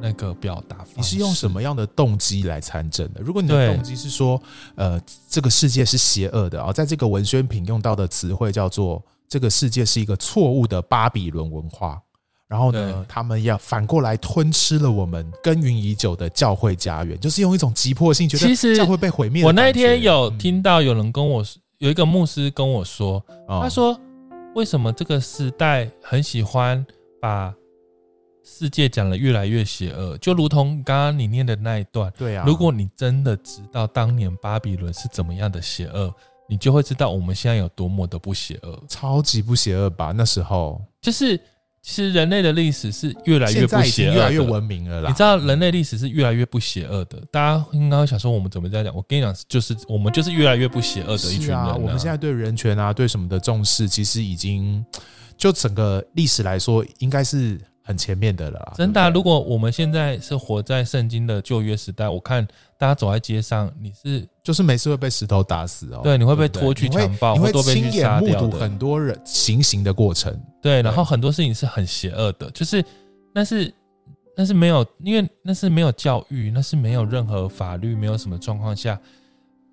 S3: 那个表达方式。
S4: 你是用什么样的动机来参政的？如果你的动机是说，呃，这个世界是邪恶的啊，在这个文宣品用到的词汇叫做“这个世界是一个错误的巴比伦文化”。然后呢，他们要反过来吞吃了我们耕耘已久的教会家园，就是用一种急迫性，觉得教会被毁灭。
S3: 我那一天有听到有人跟我，有一个牧师跟我说，他说：“为什么这个时代很喜欢把世界讲得越来越邪恶？就如同刚刚你念的那一段，
S4: 对啊。如果你真的知道当年巴比伦是怎么样的邪恶，你就会知道我们现在有多么的不邪恶，超级不邪恶吧？那时候
S3: 就是。”其实人类的历史是越来越不邪恶，
S4: 越来越文明了啦。
S3: 你知道人类历史是越来越不邪恶的，大家应该会想说我们怎么这样讲？我跟你讲，就是我们就是越来越不邪恶的一群人啊。
S4: 我们现在对人权啊，对什么的重视，其实已经就整个历史来说，应该是。很前面的了啦，
S3: 真的啊。如果我们现在是活在圣经的旧约时代，我看大家走在街上，你是
S4: 就是每次会被石头打死哦，
S3: 对，你会被拖去强暴，会亲
S4: 眼目睹很多人行刑的过程，
S3: 对，然后很多事情是很邪恶的，就是那是那是没有，因为那是没有教育，那是没有任何法律，没有什么状况下，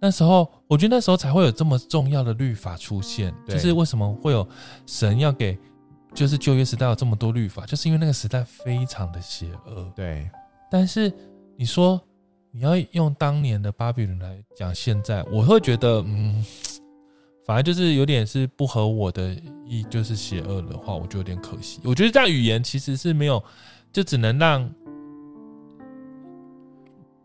S3: 那时候我觉得那时候才会有这么重要的律法出现，就是为什么会有神要给。就是旧约时代有这么多律法，就是因为那个时代非常的邪恶。
S4: 对，
S3: 但是你说你要用当年的巴比伦来讲，现在我会觉得，嗯，反而就是有点是不合我的意，就是邪恶的话，我就有点可惜。我觉得这样语言其实是没有，就只能让。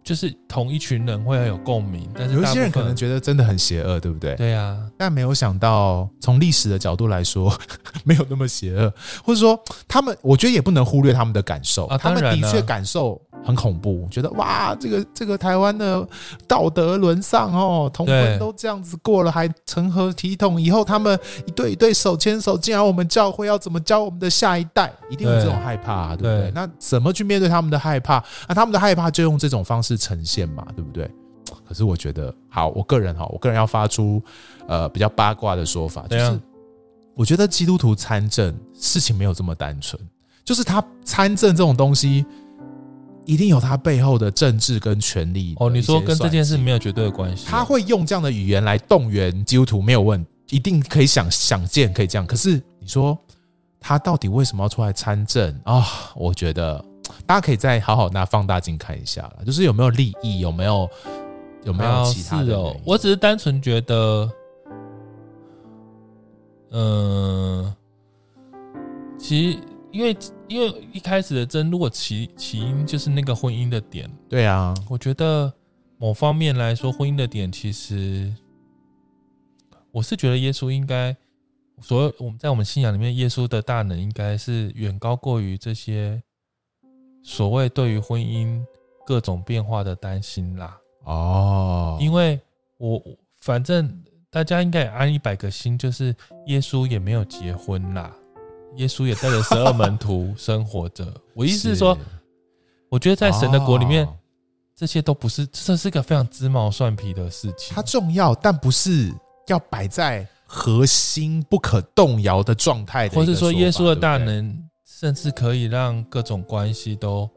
S3: 就是同一群人会很有共鸣，但是
S4: 有些人可能觉得真的很邪恶，对不对？
S3: 对呀，
S4: 但没有想到从历史的角度来说，没有那么邪恶，或者说他们，我觉得也不能忽略他们的感受，他们的确感受。很恐怖，觉得哇，这个这个台湾的道德沦丧哦，同婚都这样子过了，还成何体统？以后他们一对一对手牵手，竟然我们教会要怎么教我们的下一代？一定有这种害怕啊，对不对？对，那怎么去面对他们的害怕？那他们的害怕就用这种方式呈现嘛，对不对？可是我觉得，好，我个人哈，我个人要发出呃比较八卦的说法，就是我觉得基督徒参政事情没有这么单纯，就是他参政这种东西。一定有他背后的政治跟权力
S3: 哦。你说跟这件事没有绝对的关系，
S4: 他会用这样的语言来动员基督徒，没有问，一定可以想想见，可以这样。可是你说他到底为什么要出来参政啊？我觉得大家可以再好好拿放大镜看一下了，就是有没有利益，有没有有没有其他的哦？
S3: 我只是单纯觉得，嗯，其实。因为因为一开始的争，如果起起因就是那个婚姻的点，
S4: 对啊，
S3: 我觉得某方面来说，婚姻的点其实，我是觉得耶稣应该，所有我们在我们信仰里面，耶稣的大能应该是远高过于这些所谓对于婚姻各种变化的担心啦。
S4: 哦，
S3: 因为我反正大家应该也安一百个心，就是耶稣也没有结婚啦。耶稣也带着十二门徒 生活着。我意思是说，我觉得在神的国里面，
S4: 哦
S3: 这些都不是，这是一个非常鸡毛蒜皮的事情。
S4: 它重要，但不是要摆在核心不可动摇的状态，
S3: 或是说耶稣的大能，甚至可以让各种关系都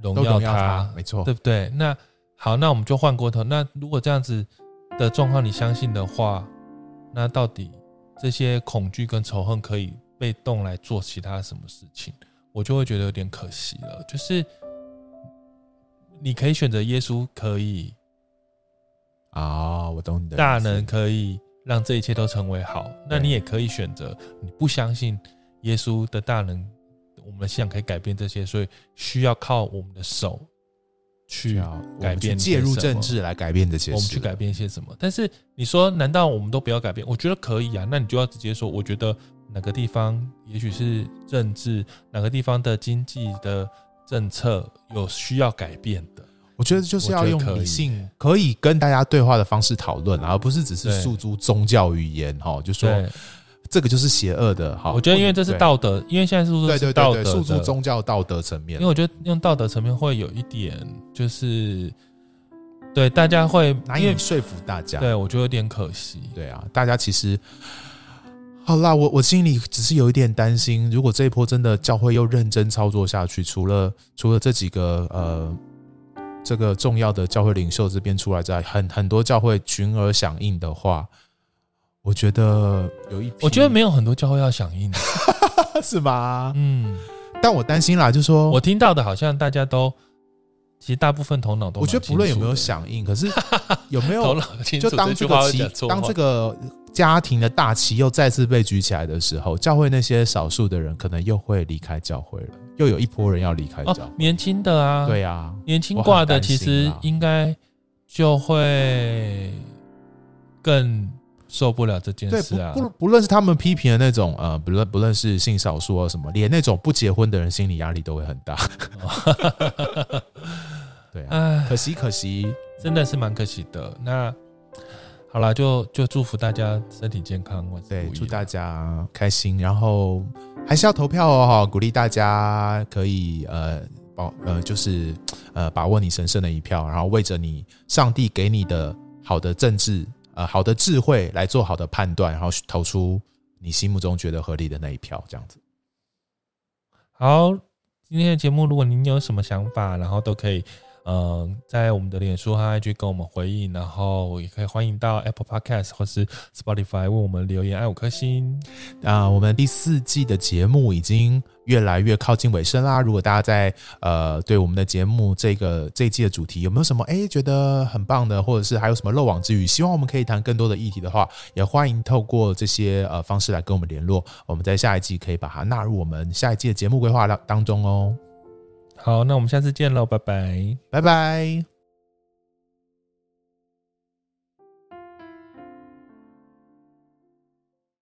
S3: 荣
S4: 都荣耀
S3: 耀他
S4: 他，，没错，
S3: 对不对？那好，那我们就换过头。那如果这样子的状况你相信的话，那到底这些恐惧跟仇恨可以被动来做其他什么事情？我就会觉得有点可惜了。就是你可以选择耶稣，可以
S4: 啊，我懂你的
S3: 大能，可以让这一切都成为好。那你也可以选择你不相信耶稣的大能，我们的信仰可以改变这些，所以需要靠我们的手去
S4: 要
S3: 改变
S4: 介入政治来改变这些，
S3: 我们去改变一些什么？但是你说，难道我们都不要改变？我觉得可以啊。那你就要直接说，我觉得哪个地方也许是政治，哪个地方的经济的政策有需要改变的。
S4: 我觉得就是要用理性，可以跟大家对话的方式讨论，而不是只是诉诸宗教语言哈，就说
S3: 对，
S4: 这个就是邪恶的。好，
S3: 我觉得因为这是道德，因为现在诉
S4: 对
S3: 诸是道德
S4: 对对对，诉
S3: 诸
S4: 宗教道德层面
S3: 因为，我觉得用道德层面会有一点，就是对大家会
S4: 难以说服大家。
S3: 对我觉得有点可惜。
S4: 对啊，大家其实好啦，我我心里只是有一点担心，如果这一波真的教会又认真操作下去，除了除了这几个呃这个重要的教会领袖这边出来之外，很很多教会群而响应的话，我觉得有一批，
S3: 我觉得没有很多教会要响应的，
S4: 是吗？
S3: 嗯，
S4: 但我担心啦，就说
S3: 我听到的好像大家都，其实大部分头脑都
S4: 我觉得不论有没有响应，可是 有没
S3: 头
S4: 有就
S3: 当
S4: 这个旗当这个家庭的大旗又再次被举起来的时候，教会那些少数的人可能又会离开教会了，又有一波人要离开教会。，
S3: 哦年轻的啊，
S4: 对啊，
S3: 年轻挂的其实
S4: 啦
S3: 应该就会更受不了这件，事啊。
S4: 不不不论是他们批评的那种呃，不论不论是性少数啊什么，连那种不结婚的人心理压力都会很大。对啊，
S3: 哎，
S4: 可惜可惜，
S3: 真的是蛮可惜的。那好了，就就祝福大家身体健康，万事
S4: 对，祝大家开心，然后还是要投票哦，哈，鼓励大家可以呃保呃就是呃把握你神圣的一票，然后为着你上帝给你的好的政治呃好的智慧来做好的判断，然后投出你心目中觉得合理的那一票，这样子。
S3: 好。今天的节目，如果您有什么想法，然后都可以。嗯，在我们的脸书和 IG 跟我们回应，然后也可以欢迎到 Apple Podcast 或是 Spotify 为我们留言，按五颗星。
S4: 那、我们第四季的节目已经越来越靠近尾声啦。如果大家在呃对我们的节目这个这一季的主题有没有什么哎觉得很棒的，或者是还有什么漏网之鱼，希望我们可以谈更多的议题的话，也欢迎透过这些呃方式来跟我们联络。我们在下一季可以把它纳入我们下一季的节目规划当当中哦。
S3: 好，那我们下次见喽，拜拜，
S4: 拜拜。